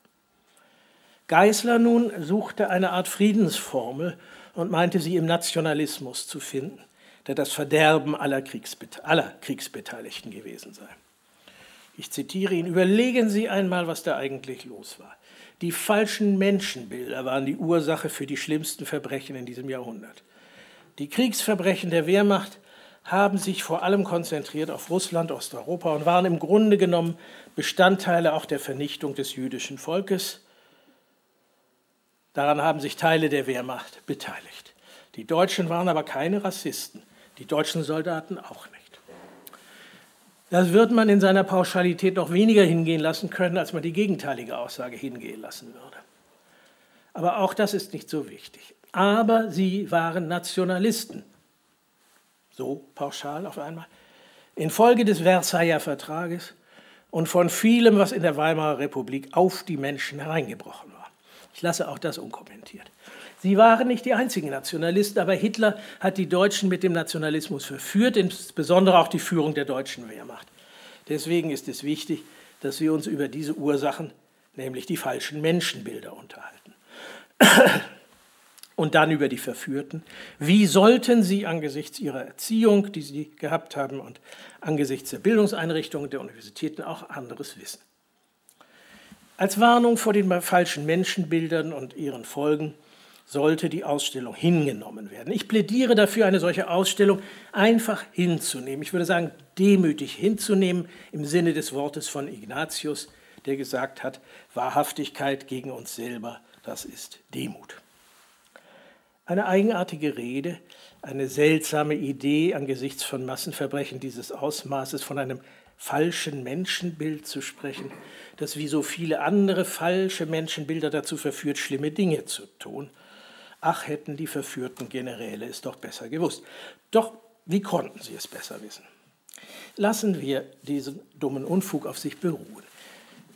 Geisler nun suchte eine Art Friedensformel und meinte sie im Nationalismus zu finden, der das Verderben aller, Kriegsbete aller Kriegsbeteiligten gewesen sei. Ich zitiere ihn, überlegen Sie einmal, was da eigentlich los war. Die falschen Menschenbilder waren die Ursache für die schlimmsten Verbrechen in diesem Jahrhundert. Die Kriegsverbrechen der Wehrmacht haben sich vor allem konzentriert auf Russland, Osteuropa und waren im Grunde genommen Bestandteile auch der Vernichtung des jüdischen Volkes. Daran haben sich Teile der Wehrmacht beteiligt. Die Deutschen waren aber keine Rassisten, die deutschen Soldaten auch nicht. Das wird man in seiner Pauschalität noch weniger hingehen lassen können, als man die gegenteilige Aussage hingehen lassen würde. Aber auch das ist nicht so wichtig. Aber sie waren Nationalisten. So pauschal auf einmal. Infolge des Versailler Vertrages und von vielem, was in der Weimarer Republik auf die Menschen hereingebrochen war. Ich lasse auch das unkommentiert. Sie waren nicht die einzigen Nationalisten, aber Hitler hat die Deutschen mit dem Nationalismus verführt, insbesondere auch die Führung der deutschen Wehrmacht. Deswegen ist es wichtig, dass wir uns über diese Ursachen, nämlich die falschen Menschenbilder, unterhalten. Und dann über die Verführten. Wie sollten sie angesichts ihrer Erziehung, die sie gehabt haben, und angesichts der Bildungseinrichtungen der Universitäten auch anderes wissen? Als Warnung vor den falschen Menschenbildern und ihren Folgen sollte die Ausstellung hingenommen werden. Ich plädiere dafür, eine solche Ausstellung einfach hinzunehmen. Ich würde sagen, demütig hinzunehmen im Sinne des Wortes von Ignatius, der gesagt hat, Wahrhaftigkeit gegen uns selber, das ist Demut. Eine eigenartige Rede, eine seltsame Idee angesichts von Massenverbrechen dieses Ausmaßes von einem falschen Menschenbild zu sprechen, das wie so viele andere falsche Menschenbilder dazu verführt, schlimme Dinge zu tun. Ach, hätten die verführten Generäle es doch besser gewusst. Doch wie konnten sie es besser wissen? Lassen wir diesen dummen Unfug auf sich beruhen.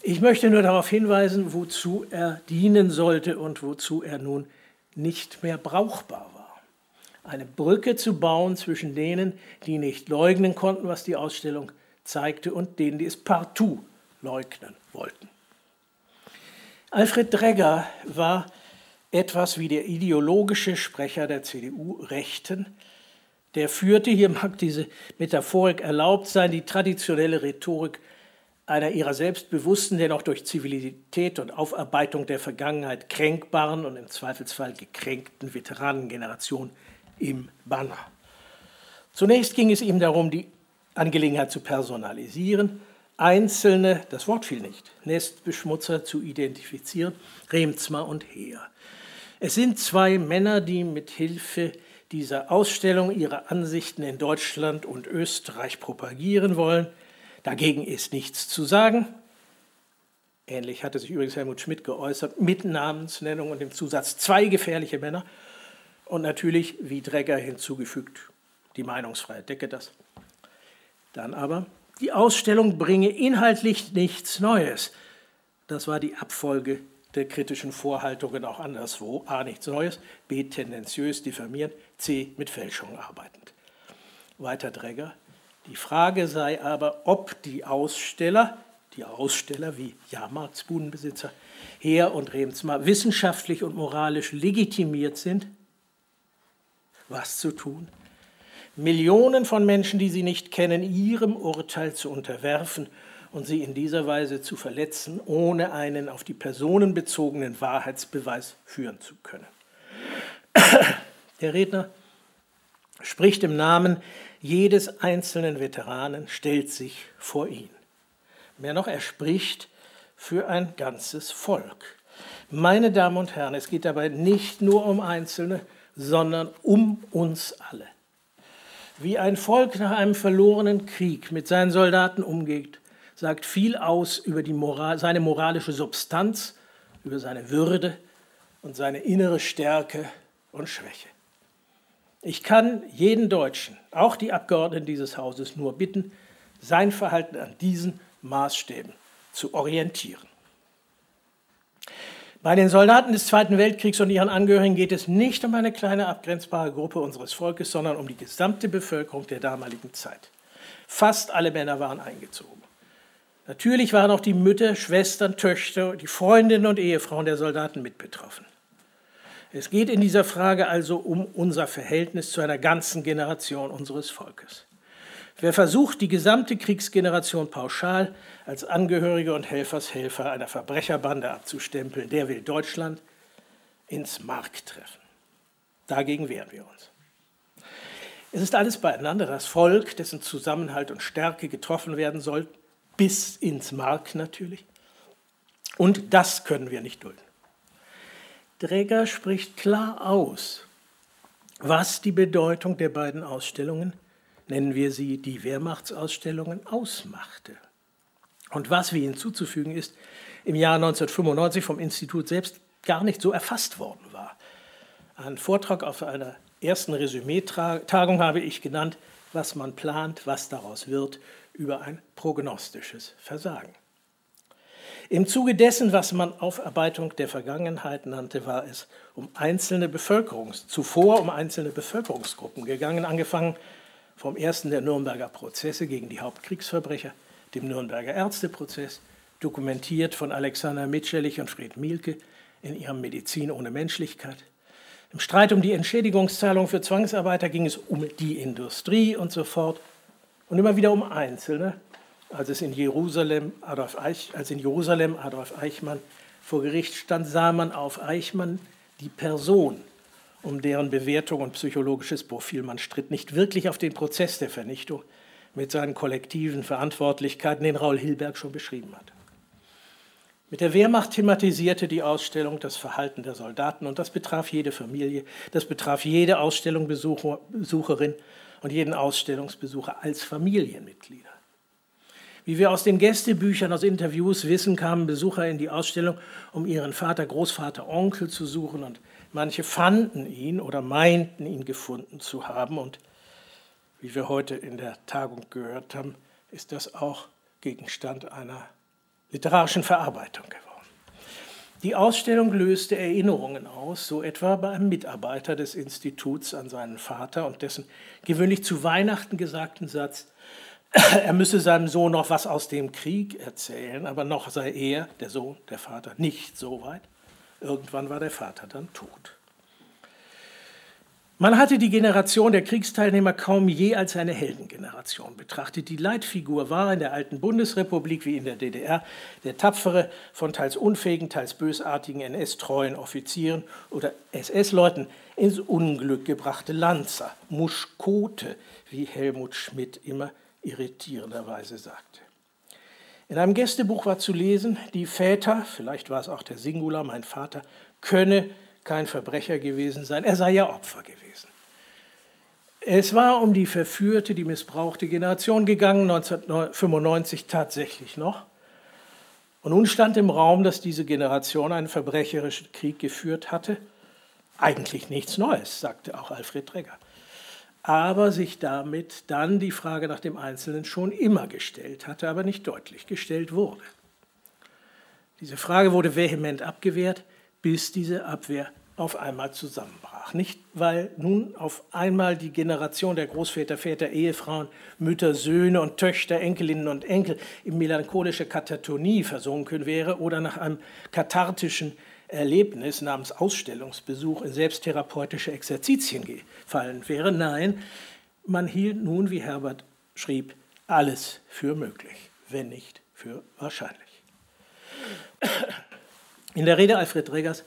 Ich möchte nur darauf hinweisen, wozu er dienen sollte und wozu er nun nicht mehr brauchbar war. Eine Brücke zu bauen zwischen denen, die nicht leugnen konnten, was die Ausstellung zeigte, und denen, die es partout leugnen wollten. Alfred Dregger war etwas wie der ideologische Sprecher der CDU-Rechten. Der führte, hier mag diese Metaphorik erlaubt sein, die traditionelle Rhetorik einer ihrer selbstbewussten, dennoch durch Zivilität und Aufarbeitung der Vergangenheit kränkbaren und im Zweifelsfall gekränkten Veteranengeneration im Banner. Zunächst ging es ihm darum, die Angelegenheit zu personalisieren, einzelne, das Wort fiel nicht, Nestbeschmutzer zu identifizieren, Remzma und Heer. Es sind zwei Männer, die mit Hilfe dieser Ausstellung ihre Ansichten in Deutschland und Österreich propagieren wollen. Dagegen ist nichts zu sagen. Ähnlich hatte sich übrigens Helmut Schmidt geäußert, mit Namensnennung und dem Zusatz zwei gefährliche Männer. Und natürlich, wie Dregger hinzugefügt, die Meinungsfreiheit decke das. Dann aber, die Ausstellung bringe inhaltlich nichts Neues. Das war die Abfolge der kritischen Vorhaltungen auch anderswo. A. Nichts Neues, B. Tendenziös diffamierend, C. Mit Fälschungen arbeitend. Weiter Dräger. Die Frage sei aber, ob die Aussteller, die Aussteller wie Jahrmarktsbudenbesitzer, Heer und Remsmar wissenschaftlich und moralisch legitimiert sind, was zu tun? Millionen von Menschen, die sie nicht kennen, ihrem Urteil zu unterwerfen und sie in dieser Weise zu verletzen, ohne einen auf die Personen bezogenen Wahrheitsbeweis führen zu können. (clears throat) Der Redner spricht im Namen jedes einzelnen Veteranen, stellt sich vor ihn. Mehr noch, er spricht für ein ganzes Volk. Meine Damen und Herren, es geht dabei nicht nur um Einzelne, sondern um uns alle. Wie ein Volk nach einem verlorenen Krieg mit seinen Soldaten umgeht, sagt viel aus über Moral, seine moralische Substanz, über seine Würde und seine innere Stärke und Schwäche. Ich kann jeden Deutschen, auch die Abgeordneten dieses Hauses, nur bitten, sein Verhalten an diesen Maßstäben zu orientieren. Bei den Soldaten des Zweiten Weltkriegs und ihren Angehörigen geht es nicht um eine kleine abgrenzbare Gruppe unseres Volkes, sondern um die gesamte Bevölkerung der damaligen Zeit. Fast alle Männer waren eingezogen. Natürlich waren auch die Mütter, Schwestern, Töchter, die Freundinnen und Ehefrauen der Soldaten mit betroffen. Es geht in dieser Frage also um unser Verhältnis zu einer ganzen Generation unseres Volkes. Wer versucht, die gesamte Kriegsgeneration pauschal als Angehörige und Helfershelfer einer Verbrecherbande abzustempeln, der will Deutschland ins Mark treffen. Dagegen wehren wir uns. Es ist alles beieinander, das Volk, dessen Zusammenhalt und Stärke getroffen werden soll, bis ins Mark natürlich. Und das können wir nicht dulden. Dräger spricht klar aus, was die Bedeutung der beiden Ausstellungen nennen wir sie die Wehrmachtsausstellungen, ausmachte. Und was wie hinzuzufügen ist, im Jahr 1995 vom Institut selbst gar nicht so erfasst worden war. Ein Vortrag auf einer ersten Resümee-Tagung habe ich genannt, was man plant, was daraus wird, über ein prognostisches Versagen. Im Zuge dessen, was man Aufarbeitung der Vergangenheit nannte, war es um einzelne Bevölkerungs zuvor um einzelne Bevölkerungsgruppen gegangen, angefangen vom ersten der Nürnberger Prozesse gegen die Hauptkriegsverbrecher, dem Nürnberger Ärzteprozess, dokumentiert von Alexander Mitscherlich und Fred Mielke in ihrem Medizin ohne Menschlichkeit. Im Streit um die Entschädigungszahlung für Zwangsarbeiter ging es um die Industrie und so fort und immer wieder um Einzelne, als es in Jerusalem Adolf, Eich, als in Jerusalem Adolf Eichmann vor Gericht stand, sah man auf Eichmann die Person um deren Bewertung und psychologisches Profil man stritt, nicht wirklich auf den Prozess der Vernichtung mit seinen kollektiven Verantwortlichkeiten, den Raul Hilberg schon beschrieben hat. Mit der Wehrmacht thematisierte die Ausstellung das Verhalten der Soldaten und das betraf jede Familie, das betraf jede Ausstellungsbesucherin und jeden Ausstellungsbesucher als Familienmitglieder. Wie wir aus den Gästebüchern, aus Interviews wissen, kamen Besucher in die Ausstellung, um ihren Vater, Großvater, Onkel zu suchen und Manche fanden ihn oder meinten ihn gefunden zu haben. Und wie wir heute in der Tagung gehört haben, ist das auch Gegenstand einer literarischen Verarbeitung geworden. Die Ausstellung löste Erinnerungen aus, so etwa bei einem Mitarbeiter des Instituts an seinen Vater und dessen gewöhnlich zu Weihnachten gesagten Satz, (clears throat) er müsse seinem Sohn noch was aus dem Krieg erzählen, aber noch sei er, der Sohn, der Vater, nicht so weit. Irgendwann war der Vater dann tot. Man hatte die Generation der Kriegsteilnehmer kaum je als eine Heldengeneration betrachtet. Die Leitfigur war in der alten Bundesrepublik wie in der DDR der tapfere, von teils unfähigen, teils bösartigen NS-treuen Offizieren oder SS-Leuten ins Unglück gebrachte Lanzer, Muschkote, wie Helmut Schmidt immer irritierenderweise sagte. In einem Gästebuch war zu lesen, die Väter, vielleicht war es auch der Singular, mein Vater, könne kein Verbrecher gewesen sein, er sei ja Opfer gewesen. Es war um die verführte, die missbrauchte Generation gegangen, 1995 tatsächlich noch. Und nun stand im Raum, dass diese Generation einen verbrecherischen Krieg geführt hatte. Eigentlich nichts Neues, sagte auch Alfred Träger aber sich damit dann die Frage nach dem Einzelnen schon immer gestellt hatte, aber nicht deutlich gestellt wurde. Diese Frage wurde vehement abgewehrt, bis diese Abwehr auf einmal zusammenbrach. Nicht, weil nun auf einmal die Generation der Großväter, Väter, Ehefrauen, Mütter, Söhne und Töchter, Enkelinnen und Enkel in melancholische Katatonie versunken wäre oder nach einem kathartischen Erlebnis namens Ausstellungsbesuch in selbsttherapeutische Exerzitien gefallen wäre. Nein, man hielt nun, wie Herbert schrieb, alles für möglich, wenn nicht für wahrscheinlich. In der Rede Alfred Regers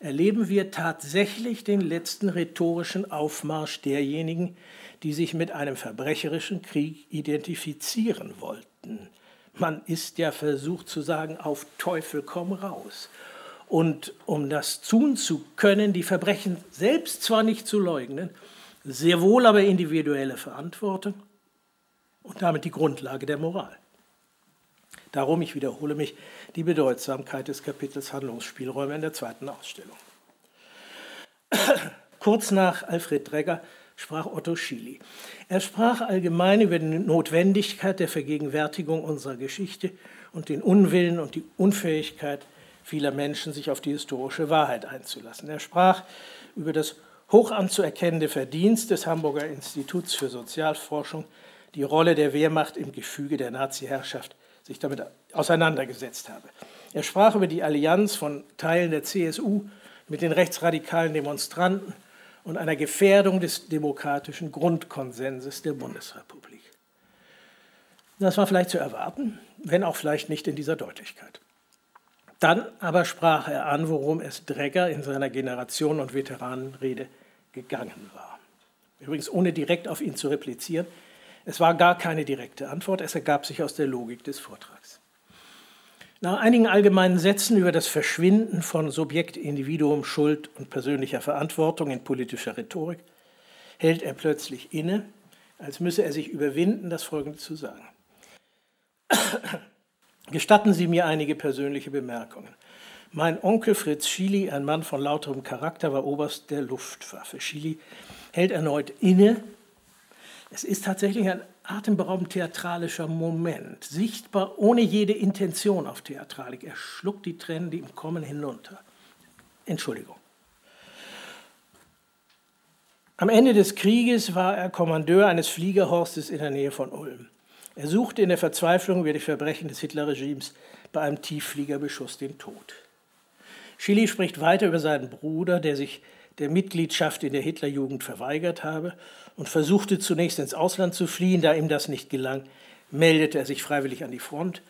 erleben wir tatsächlich den letzten rhetorischen Aufmarsch derjenigen, die sich mit einem verbrecherischen Krieg identifizieren wollten. Man ist ja versucht zu sagen, auf Teufel komm raus. Und um das tun zu können, die Verbrechen selbst zwar nicht zu leugnen, sehr wohl aber individuelle Verantwortung und damit die Grundlage der Moral. Darum, ich wiederhole mich, die Bedeutsamkeit des Kapitels Handlungsspielräume in der zweiten Ausstellung. (coughs) Kurz nach Alfred Dregger sprach Otto Schily. Er sprach allgemein über die Notwendigkeit der Vergegenwärtigung unserer Geschichte und den Unwillen und die Unfähigkeit vieler Menschen, sich auf die historische Wahrheit einzulassen. Er sprach über das hoch anzuerkennende Verdienst des Hamburger Instituts für Sozialforschung, die Rolle der Wehrmacht im Gefüge der Nazi-Herrschaft sich damit auseinandergesetzt habe. Er sprach über die Allianz von Teilen der CSU mit den rechtsradikalen Demonstranten und einer Gefährdung des demokratischen Grundkonsenses der Bundesrepublik. Das war vielleicht zu erwarten, wenn auch vielleicht nicht in dieser Deutlichkeit. Dann aber sprach er an, worum es Dregger in seiner Generation und Veteranenrede gegangen war. Übrigens ohne direkt auf ihn zu replizieren, es war gar keine direkte Antwort, es ergab sich aus der Logik des Vortrags. Nach einigen allgemeinen Sätzen über das Verschwinden von Subjekt, Individuum, Schuld und persönlicher Verantwortung in politischer Rhetorik hält er plötzlich inne, als müsse er sich überwinden, das Folgende zu sagen. Gestatten Sie mir einige persönliche Bemerkungen. Mein Onkel Fritz Schily, ein Mann von lauterem Charakter, war Oberst der Luftwaffe. Schily hält erneut inne. Es ist tatsächlich ein atemberaubend theatralischer Moment, sichtbar ohne jede Intention auf Theatralik. Er schluckt die Tränen, die ihm kommen, hinunter. Entschuldigung. Am Ende des Krieges war er Kommandeur eines Fliegerhorstes in der Nähe von Ulm. Er suchte in der Verzweiflung über die Verbrechen des Hitlerregimes bei einem Tieffliegerbeschuss den Tod. Schilly spricht weiter über seinen Bruder, der sich der Mitgliedschaft in der Hitlerjugend verweigert habe und versuchte zunächst ins Ausland zu fliehen. Da ihm das nicht gelang, meldete er sich freiwillig an die Front.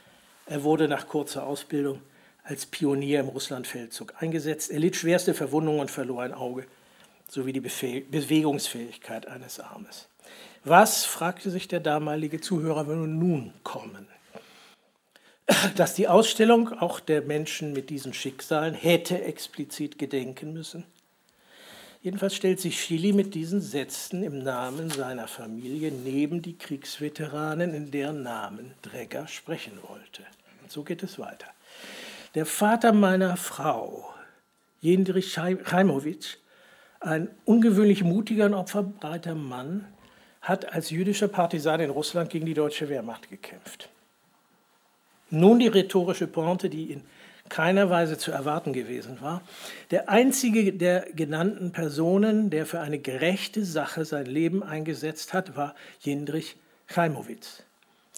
Er wurde nach kurzer Ausbildung als Pionier im Russlandfeldzug eingesetzt. Er litt schwerste Verwundungen und verlor ein Auge sowie die Bewegungsfähigkeit eines Armes. Was, fragte sich der damalige Zuhörer, würde nun kommen? Dass die Ausstellung auch der Menschen mit diesen Schicksalen hätte explizit gedenken müssen? Jedenfalls stellt sich Chili mit diesen Sätzen im Namen seiner Familie neben die Kriegsveteranen, in deren Namen Dregger sprechen wollte. Und so geht es weiter. Der Vater meiner Frau, Jendrich Chaimowitsch, ein ungewöhnlich mutiger und opferbereiter Mann, hat als jüdischer Partisan in Russland gegen die deutsche Wehrmacht gekämpft. Nun die rhetorische Pointe, die in keiner Weise zu erwarten gewesen war. Der einzige der genannten Personen, der für eine gerechte Sache sein Leben eingesetzt hat, war Jindrich Chaimowitz.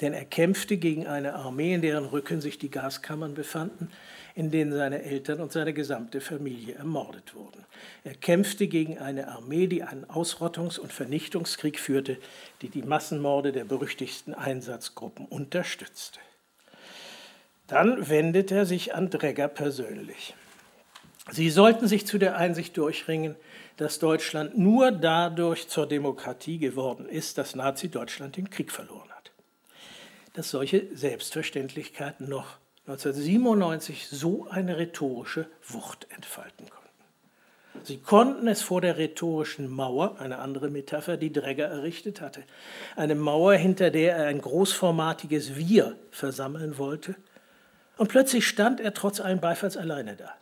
Denn er kämpfte gegen eine Armee, in deren Rücken sich die Gaskammern befanden, in denen seine Eltern und seine gesamte Familie ermordet wurden. Er kämpfte gegen eine Armee, die einen Ausrottungs- und Vernichtungskrieg führte, die die Massenmorde der berüchtigsten Einsatzgruppen unterstützte. Dann wendet er sich an Dregger persönlich. Sie sollten sich zu der Einsicht durchringen, dass Deutschland nur dadurch zur Demokratie geworden ist, dass Nazi-Deutschland den Krieg verloren hat. Dass solche Selbstverständlichkeiten noch 1997 so eine rhetorische Wucht entfalten konnten. Sie konnten es vor der rhetorischen Mauer, eine andere Metapher, die Dregger errichtet hatte, eine Mauer, hinter der er ein großformatiges Wir versammeln wollte, und plötzlich stand er trotz allem Beifalls alleine da.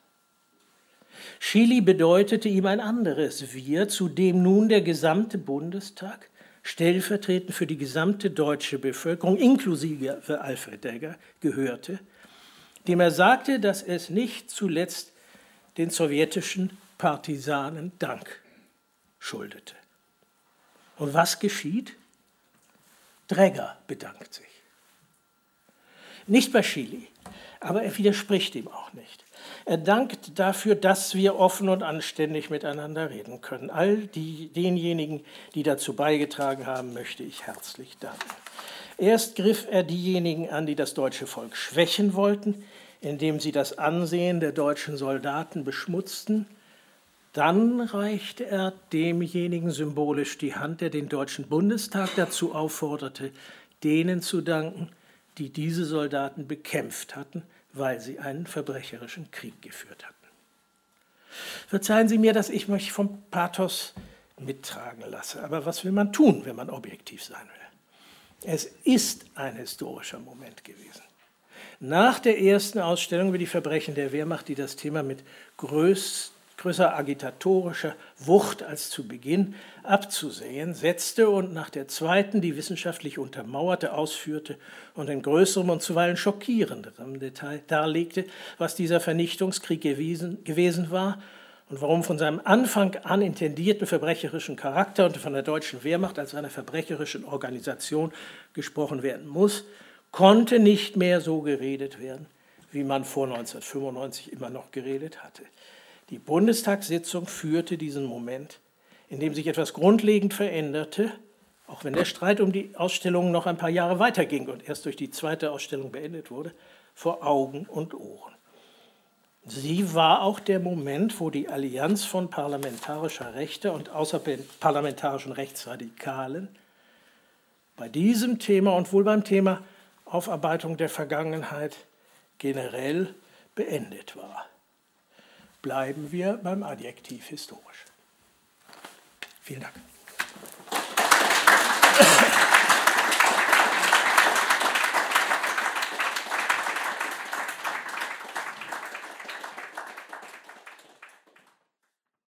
Chili bedeutete ihm ein anderes Wir, zu dem nun der gesamte Bundestag stellvertretend für die gesamte deutsche Bevölkerung, inklusive Alfred Degger, gehörte, dem er sagte, dass es nicht zuletzt den sowjetischen Partisanen Dank schuldete. Und was geschieht? Dregger bedankt sich. Nicht bei Chili, aber er widerspricht ihm auch nicht. Er dankt dafür, dass wir offen und anständig miteinander reden können. All die, denjenigen, die dazu beigetragen haben, möchte ich herzlich danken. Erst griff er diejenigen an, die das deutsche Volk schwächen wollten, indem sie das Ansehen der deutschen Soldaten beschmutzten. Dann reichte er demjenigen symbolisch die Hand, der den Deutschen Bundestag dazu aufforderte, denen zu danken, die diese Soldaten bekämpft hatten, weil sie einen verbrecherischen Krieg geführt hatten. Verzeihen Sie mir, dass ich mich vom Pathos mittragen lasse, aber was will man tun, wenn man objektiv sein will? Es ist ein historischer Moment gewesen. nach der ersten Ausstellung über die Verbrechen der Wehrmacht, die das Thema mit größt, größer agitatorischer Wucht als zu Beginn abzusehen setzte und nach der zweiten, die wissenschaftlich untermauerte, ausführte und in größerem und zuweilen schockierenderem Detail darlegte, was dieser Vernichtungskrieg gewesen, gewesen war und warum von seinem Anfang an intendierten verbrecherischen Charakter und von der deutschen Wehrmacht als einer verbrecherischen Organisation gesprochen werden muss, konnte nicht mehr so geredet werden, wie man vor 1995 immer noch geredet hatte. Die Bundestagssitzung führte diesen Moment, in dem sich etwas grundlegend veränderte, auch wenn der Streit um die Ausstellung noch ein paar Jahre weiterging und erst durch die zweite Ausstellung beendet wurde, vor Augen und Ohren. Sie war auch der Moment, wo die Allianz von parlamentarischer Rechte und außerparlamentarischen Rechtsradikalen bei diesem Thema und wohl beim Thema Aufarbeitung der Vergangenheit generell beendet war bleiben wir beim Adjektiv historisch. Vielen Dank.